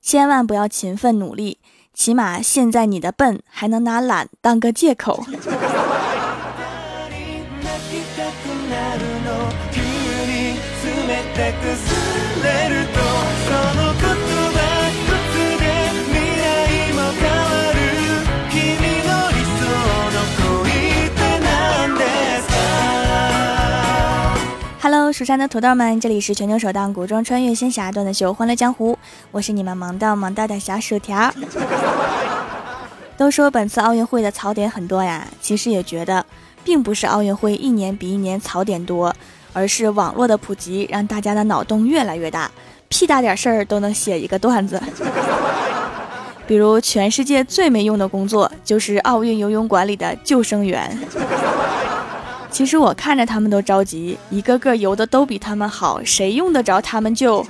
千万不要勤奋努力，起码现在你的笨还能拿懒当个借口。蜀山的土豆们，这里是全球首档古装穿越仙侠段子秀《欢乐江湖》，我是你们萌到萌到的小薯条。都说本次奥运会的槽点很多呀，其实也觉得，并不是奥运会一年比一年槽点多，而是网络的普及让大家的脑洞越来越大，屁大点事儿都能写一个段子。比如，全世界最没用的工作就是奥运游泳馆里的救生员。其实我看着他们都着急，一个个游的都比他们好，谁用得着他们救？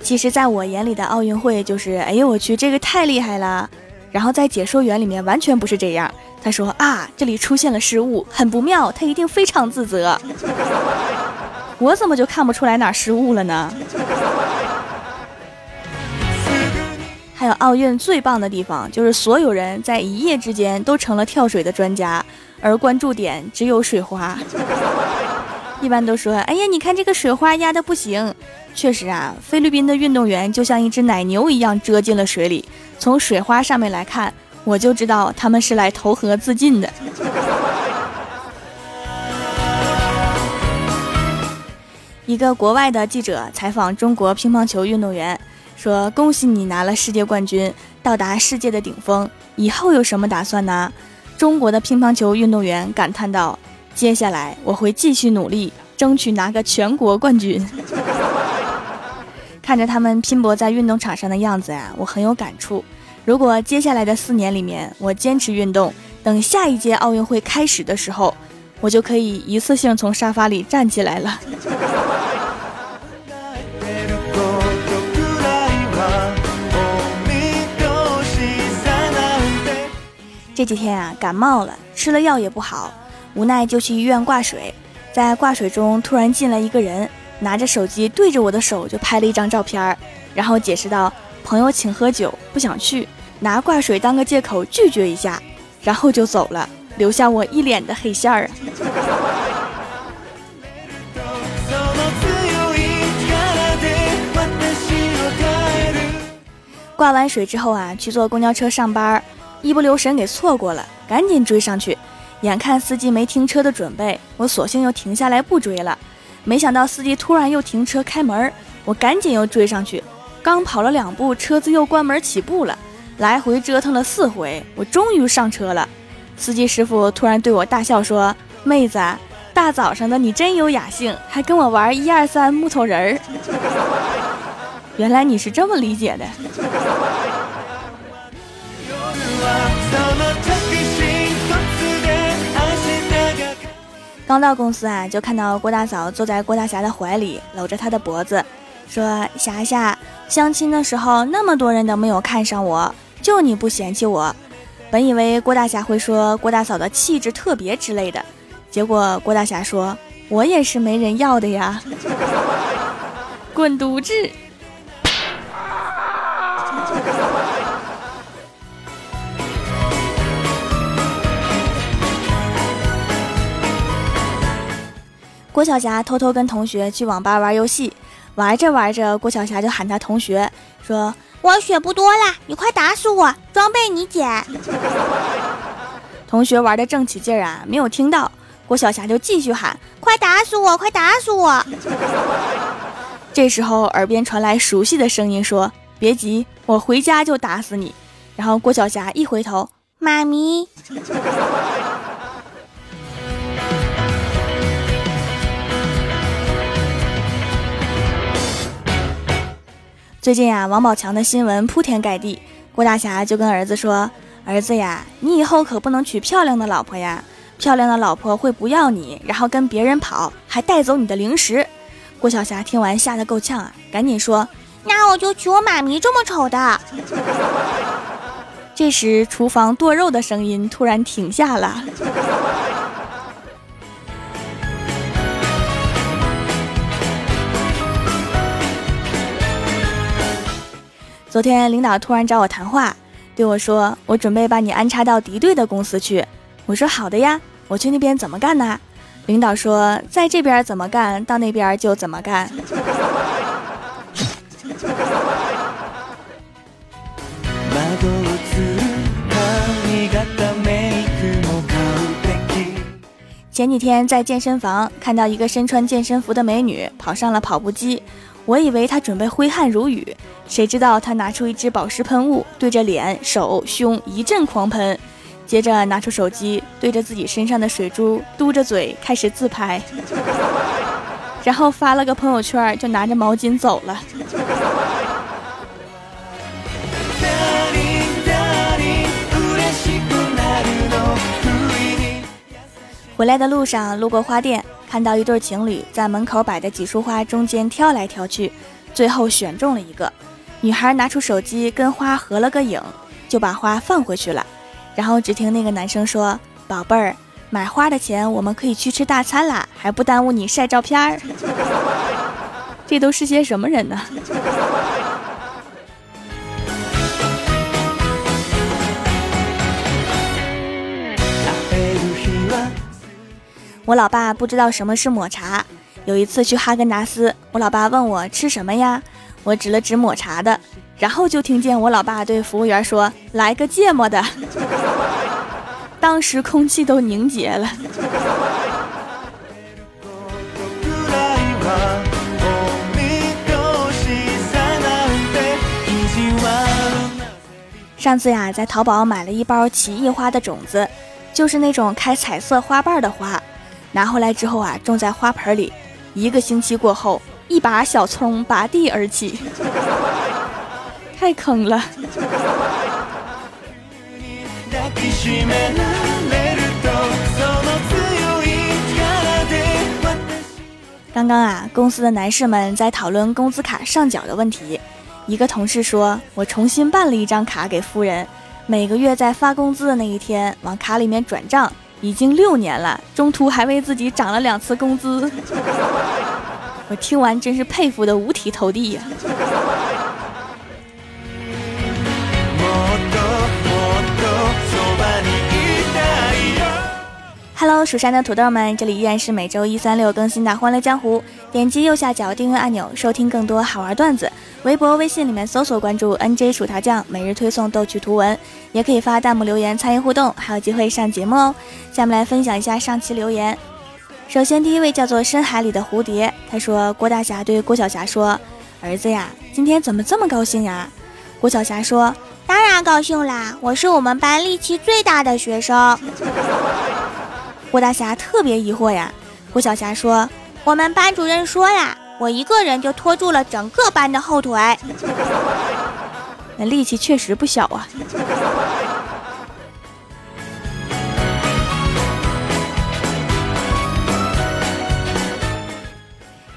其实，在我眼里的奥运会就是，哎呦我去，这个太厉害了。然后在解说员里面完全不是这样，他说啊，这里出现了失误，很不妙，他一定非常自责。我怎么就看不出来哪失误了呢？还有奥运最棒的地方，就是所有人在一夜之间都成了跳水的专家，而关注点只有水花。一般都说，哎呀，你看这个水花压的不行。确实啊，菲律宾的运动员就像一只奶牛一样折进了水里。从水花上面来看，我就知道他们是来投河自尽的。一个国外的记者采访中国乒乓球运动员。说恭喜你拿了世界冠军，到达世界的顶峰。以后有什么打算呢？中国的乒乓球运动员感叹道：“接下来我会继续努力，争取拿个全国冠军。”看着他们拼搏在运动场上的样子呀，我很有感触。如果接下来的四年里面我坚持运动，等下一届奥运会开始的时候，我就可以一次性从沙发里站起来了。这几天啊，感冒了，吃了药也不好，无奈就去医院挂水。在挂水中，突然进来一个人，拿着手机对着我的手就拍了一张照片，然后解释道：“朋友请喝酒，不想去，拿挂水当个借口拒绝一下，然后就走了，留下我一脸的黑线儿啊。”挂完水之后啊，去坐公交车上班。一不留神给错过了，赶紧追上去。眼看司机没停车的准备，我索性又停下来不追了。没想到司机突然又停车开门，我赶紧又追上去。刚跑了两步，车子又关门起步了。来回折腾了四回，我终于上车了。司机师傅突然对我大笑说：“妹子，大早上的你真有雅兴，还跟我玩一二三木头人儿。原来你是这么理解的。”刚到公司啊，就看到郭大嫂坐在郭大侠的怀里，搂着他的脖子，说：“霞霞，相亲的时候那么多人都没有看上我，就你不嫌弃我。”本以为郭大侠会说郭大嫂的气质特别之类的，结果郭大侠说：“我也是没人要的呀，滚犊子！”郭晓霞偷偷跟同学去网吧玩游戏，玩着玩着，郭晓霞就喊他同学说：“我血不多了，你快打死我，装备你捡。”同学玩的正起劲儿啊，没有听到，郭晓霞就继续喊：“快打死我，快打死我！” 这时候耳边传来熟悉的声音说：“别急，我回家就打死你。”然后郭晓霞一回头，妈咪。最近啊，王宝强的新闻铺天盖地。郭大侠就跟儿子说：“儿子呀，你以后可不能娶漂亮的老婆呀，漂亮的老婆会不要你，然后跟别人跑，还带走你的零食。”郭晓霞听完吓得够呛啊，赶紧说：“那我就娶我妈咪这么丑的。”这时，厨房剁肉的声音突然停下了。昨天领导突然找我谈话，对我说：“我准备把你安插到敌对的公司去。”我说：“好的呀，我去那边怎么干呢？”领导说：“在这边怎么干，到那边就怎么干。” 前几天在健身房看到一个身穿健身服的美女跑上了跑步机，我以为他准备挥汗如雨，谁知道他拿出一支保湿喷雾，对着脸、手、胸一阵狂喷，接着拿出手机对着自己身上的水珠，嘟着嘴开始自拍，然后发了个朋友圈，就拿着毛巾走了。回来的路上路过花店，看到一对情侣在门口摆的几束花中间挑来挑去，最后选中了一个。女孩拿出手机跟花合了个影，就把花放回去了。然后只听那个男生说：“宝贝儿，买花的钱我们可以去吃大餐啦，还不耽误你晒照片儿。” 这都是些什么人呢？我老爸不知道什么是抹茶。有一次去哈根达斯，我老爸问我吃什么呀？我指了指抹茶的，然后就听见我老爸对服务员说：“来个芥末的。”当时空气都凝结了。上次呀，在淘宝买了一包奇异花的种子，就是那种开彩色花瓣的花。拿回来之后啊，种在花盆里。一个星期过后，一把小葱拔地而起，太坑了。刚刚啊，公司的男士们在讨论工资卡上缴的问题。一个同事说：“我重新办了一张卡给夫人，每个月在发工资的那一天往卡里面转账。”已经六年了，中途还为自己涨了两次工资。我听完真是佩服的五体投地呀！Hello，蜀山的土豆们，这里依然是每周一、三、六更新的《欢乐江湖》。点击右下角订阅按钮，收听更多好玩段子。微博、微信里面搜索关注 NJ 薯条酱，每日推送逗趣图文，也可以发弹幕留言参与互动，还有机会上节目哦。下面来分享一下上期留言。首先，第一位叫做深海里的蝴蝶，他说：“郭大侠对郭晓霞说，儿子呀，今天怎么这么高兴呀？”郭晓霞说：“当然高兴啦，我是我们班力气最大的学生。”郭大侠特别疑惑呀。郭晓霞说：“我们班主任说呀。”我一个人就拖住了整个班的后腿，那力气确实不小啊。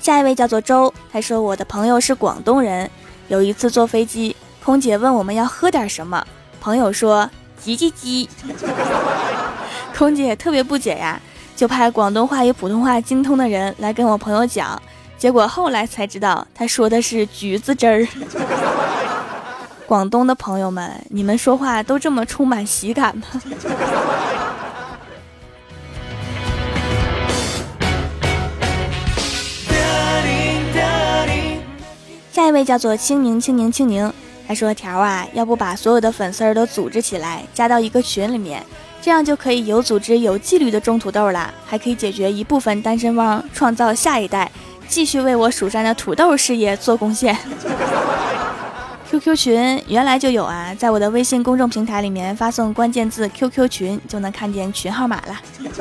下一位叫做周，他说我的朋友是广东人，有一次坐飞机，空姐问我们要喝点什么，朋友说叽叽叽，空姐特别不解呀，就派广东话与普通话精通的人来跟我朋友讲。结果后来才知道，他说的是橘子汁儿。广东的朋友们，你们说话都这么充满喜感吗？下一位叫做青柠青柠青柠，他说：“条啊，要不把所有的粉丝儿都组织起来，加到一个群里面，这样就可以有组织、有纪律的种土豆了，还可以解决一部分单身汪，创造下一代。”继续为我蜀山的土豆事业做贡献。QQ 群原来就有啊，在我的微信公众平台里面发送关键字 “QQ 群”就能看见群号码了。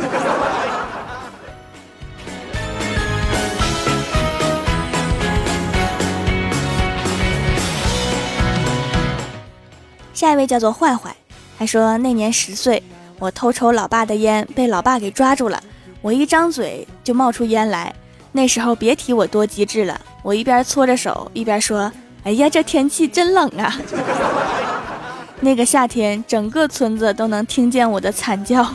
下一位叫做坏坏，他说那年十岁，我偷抽老爸的烟被老爸给抓住了，我一张嘴就冒出烟来。那时候别提我多机智了，我一边搓着手一边说：“哎呀，这天气真冷啊！” 那个夏天，整个村子都能听见我的惨叫。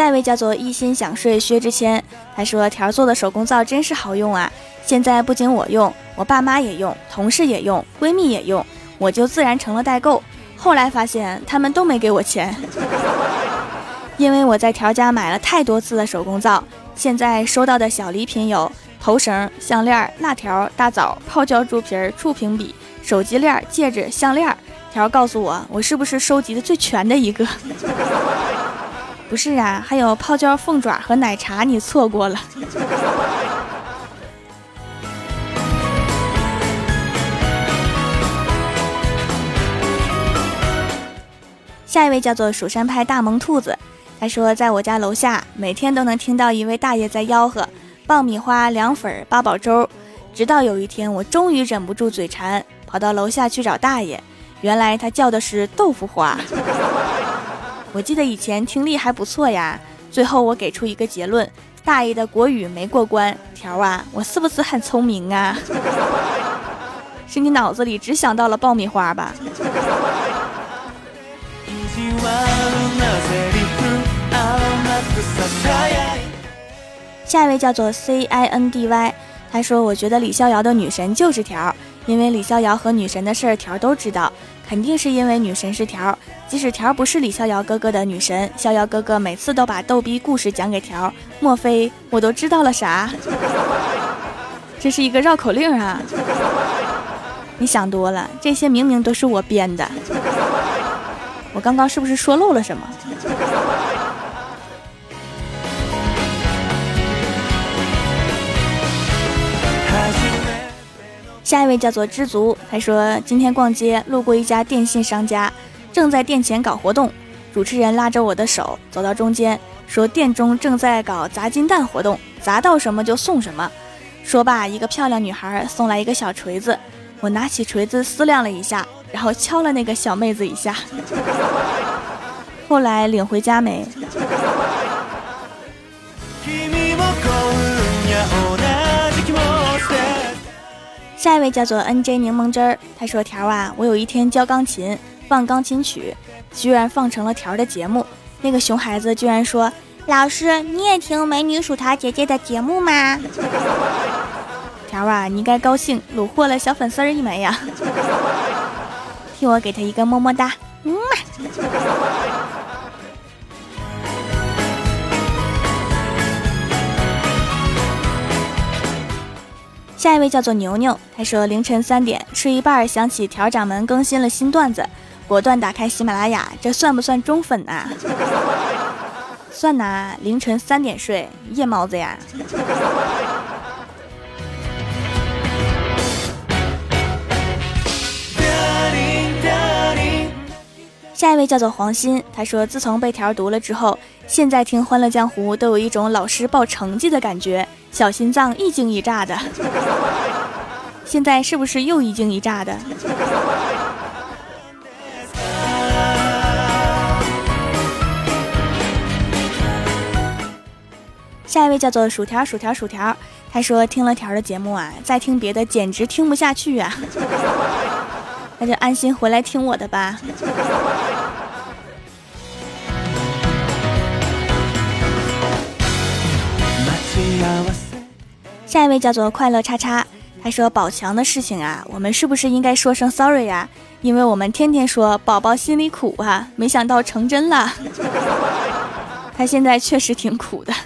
下一位叫做一心想睡薛之谦，他说条做的手工皂真是好用啊！现在不仅我用，我爸妈也用，同事也用，闺蜜也用，我就自然成了代购。后来发现他们都没给我钱，因为我在条家买了太多次的手工皂，现在收到的小礼品有头绳、项链、辣条、大枣、泡椒猪皮、触屏笔、手机链、戒指、项链。条告诉我，我是不是收集的最全的一个？不是啊，还有泡椒凤爪和奶茶，你错过了。下一位叫做蜀山派大萌兔子，他说在我家楼下，每天都能听到一位大爷在吆喝爆米花、凉粉、八宝粥，直到有一天，我终于忍不住嘴馋，跑到楼下去找大爷，原来他叫的是豆腐花。我记得以前听力还不错呀，最后我给出一个结论：大爷的国语没过关。条啊，我是不是很聪明啊？是你脑子里只想到了爆米花吧？下一位叫做 C I N D Y，他说：“我觉得李逍遥的女神就是条，因为李逍遥和女神的事儿条都知道。”肯定是因为女神是条，即使条不是李逍遥哥哥的女神，逍遥哥哥每次都把逗逼故事讲给条。莫非我都知道了啥？这是一个绕口令啊！你想多了，这些明明都是我编的。我刚刚是不是说漏了什么？下一位叫做知足，他说今天逛街路过一家电信商家，正在店前搞活动，主持人拉着我的手走到中间，说店中正在搞砸金蛋活动，砸到什么就送什么。说罢，一个漂亮女孩送来一个小锤子，我拿起锤子思量了一下，然后敲了那个小妹子一下。后来领回家没？下一位叫做 N J 柠檬汁儿，他说：“条啊，我有一天教钢琴，放钢琴曲，居然放成了条儿的节目。那个熊孩子居然说：‘老师，你也听美女薯条姐姐的节目吗？’ 条啊，你应该高兴，虏获了小粉丝一枚呀！替我给他一个么么哒，嗯嘛。”下一位叫做牛牛，他说凌晨三点睡一半，想起调掌门更新了新段子，果断打开喜马拉雅，这算不算忠粉啊？算呐，凌晨三点睡，夜猫子呀。下一位叫做黄鑫，他说自从被条读了之后，现在听《欢乐江湖》都有一种老师报成绩的感觉。小心脏一惊一乍的，现在是不是又一惊一乍的？下一位叫做薯条薯条薯条，他说听了条的节目啊，再听别的简直听不下去啊，那就安心回来听我的吧。下一位叫做快乐叉叉，他说宝强的事情啊，我们是不是应该说声 sorry 呀？因为我们天天说宝宝心里苦啊，没想到成真了。他现在确实挺苦的。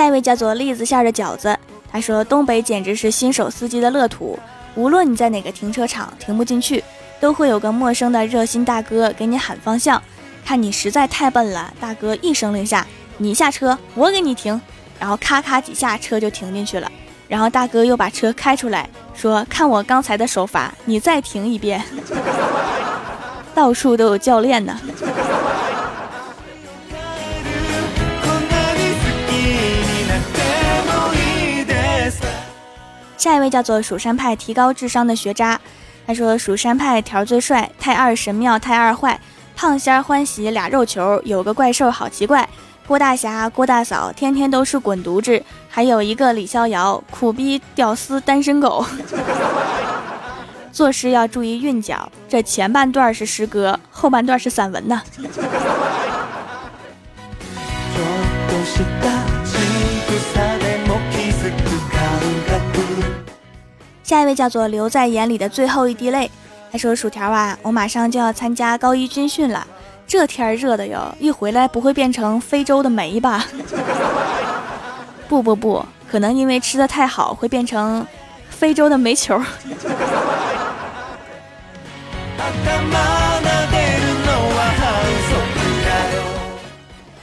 下一位叫做栗子馅的饺子，他说东北简直是新手司机的乐土，无论你在哪个停车场停不进去。都会有个陌生的热心大哥给你喊方向，看你实在太笨了，大哥一声令下，你下车，我给你停，然后咔咔几下车就停进去了，然后大哥又把车开出来，说看我刚才的手法，你再停一遍，到处都有教练呢。下一位叫做蜀山派提高智商的学渣。他说：“蜀山派条最帅，太二神庙太二坏，胖仙儿欢喜俩肉球，有个怪兽好奇怪。郭大侠郭大嫂天天都是滚犊子，还有一个李逍遥苦逼屌丝单身狗。作诗要注意韵脚，这前半段是诗歌，后半段是散文呢。下一位叫做留在眼里的最后一滴泪，他说：“薯条啊，我马上就要参加高一军训了，这天热的哟，一回来不会变成非洲的煤吧？不不不，可能因为吃的太好，会变成非洲的煤球。”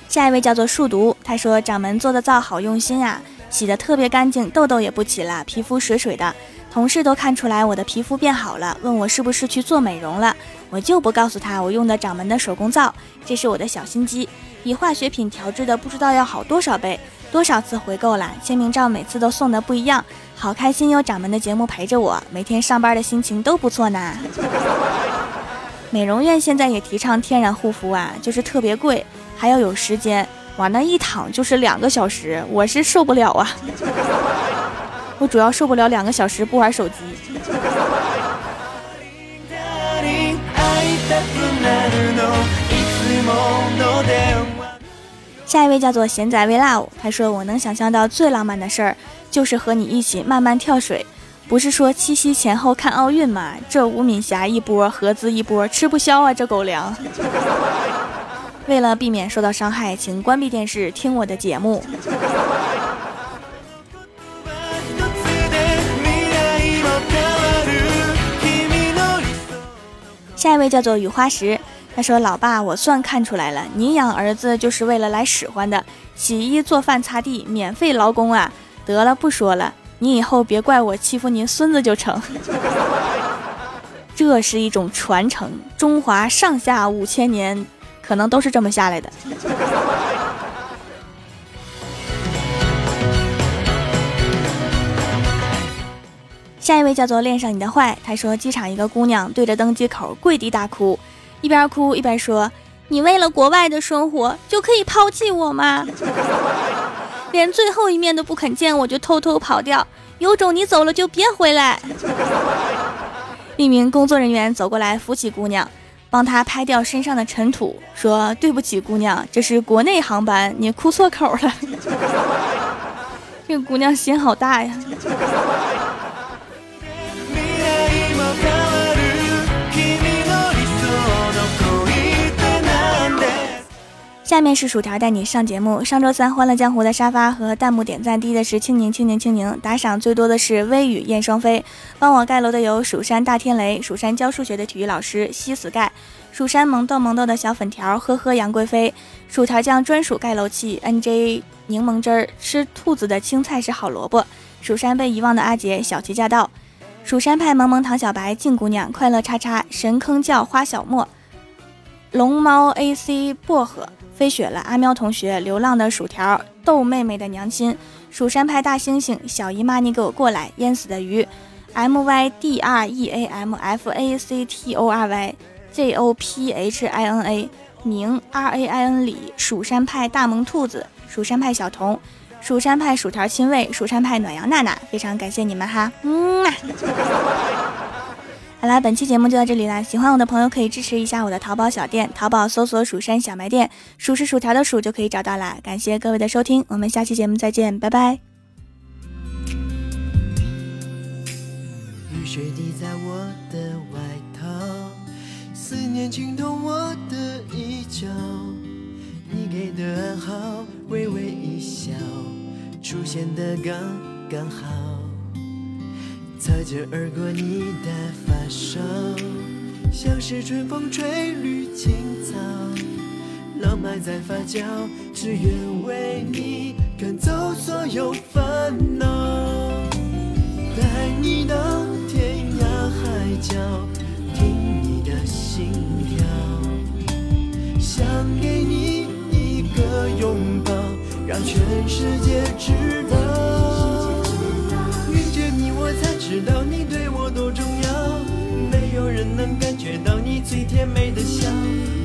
下一位叫做树毒，他说：“掌门做的皂好用心啊，洗的特别干净，痘痘也不起了，皮肤水水的。”同事都看出来我的皮肤变好了，问我是不是去做美容了，我就不告诉他我用的掌门的手工皂，这是我的小心机，比化学品调制的不知道要好多少倍，多少次回购了，签名照每次都送的不一样，好开心有掌门的节目陪着我，每天上班的心情都不错呢。美容院现在也提倡天然护肤啊，就是特别贵，还要有时间，往那一躺就是两个小时，我是受不了啊。我主要受不了两个小时不玩手机。下一位叫做贤仔 v love，他说我能想象到最浪漫的事儿就是和你一起慢慢跳水，不是说七夕前后看奥运吗？这吴敏霞一波，何姿一波，吃不消啊这狗粮。为了避免受到伤害，请关闭电视，听我的节目。下一位叫做雨花石，他说：“老爸，我算看出来了，您养儿子就是为了来使唤的，洗衣做饭擦地，免费劳工啊！得了，不说了，你以后别怪我欺负您孙子就成。这是一种传承，中华上下五千年，可能都是这么下来的。”下一位叫做恋上你的坏，他说机场一个姑娘对着登机口跪地大哭，一边哭一边说：“你为了国外的生活就可以抛弃我吗？连最后一面都不肯见我就偷偷跑掉，有种你走了就别回来。”一名工作人员走过来扶起姑娘，帮她拍掉身上的尘土，说：“对不起，姑娘，这是国内航班，你哭错口了。” 这个姑娘心好大呀。下面是薯条带你上节目。上周三《欢乐江湖》的沙发和弹幕点赞低的是青柠、青柠、青柠，打赏最多的是微雨燕双飞。帮我盖楼的有蜀山大天雷、蜀山教数学的体育老师西死盖、蜀山萌豆萌豆的小粉条、呵呵杨贵妃、薯条酱专属盖楼器 NJ 柠檬汁儿、吃兔子的青菜是好萝卜、蜀山被遗忘的阿杰小旗驾到、蜀山派萌萌糖小白静姑娘快乐叉叉神坑叫花小莫、龙猫 AC 薄荷。飞雪了，阿喵同学，流浪的薯条，豆妹妹的娘亲，蜀山派大猩猩，小姨妈你给我过来，淹死的鱼，M Y D R E A M F A C T O R Y J O P H I N A，明 R A I N 里，蜀山派大萌兔子，蜀山派小童，蜀山派薯条亲卫，蜀山派暖阳娜娜，非常感谢你们哈，嗯。好啦，本期节目就到这里啦！喜欢我的朋友可以支持一下我的淘宝小店，淘宝搜索“蜀山小卖店”，数是薯条的数就可以找到啦。感谢各位的收听，我们下期节目再见，拜拜。雨水滴在我的外套，思念浸透我的衣角，你给的暗号，微微一笑，出现的刚刚好。擦肩而过，你的发梢，像是春风吹绿青草，浪漫在发酵，只愿为你赶走所有烦恼，带你到天涯海角，听你的心跳，想给你一个拥抱，让全世界知道。知道你对我多重要，没有人能感觉到你最甜美的笑。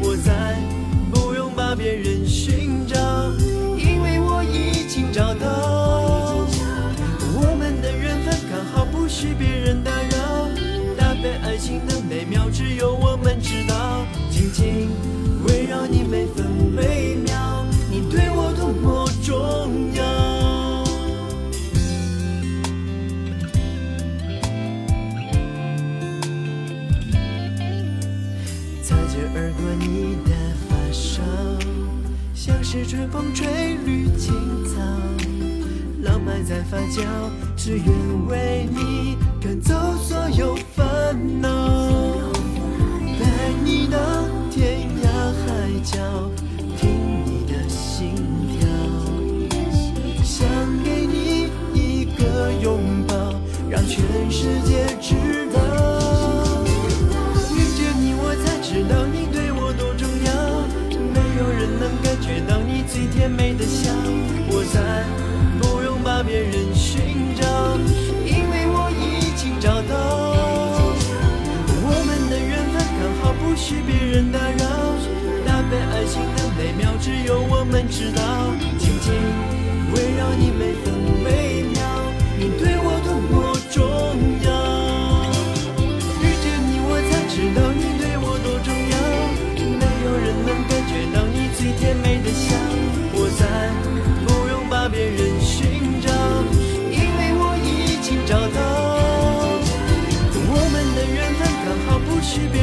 我再不用把别人只愿为你好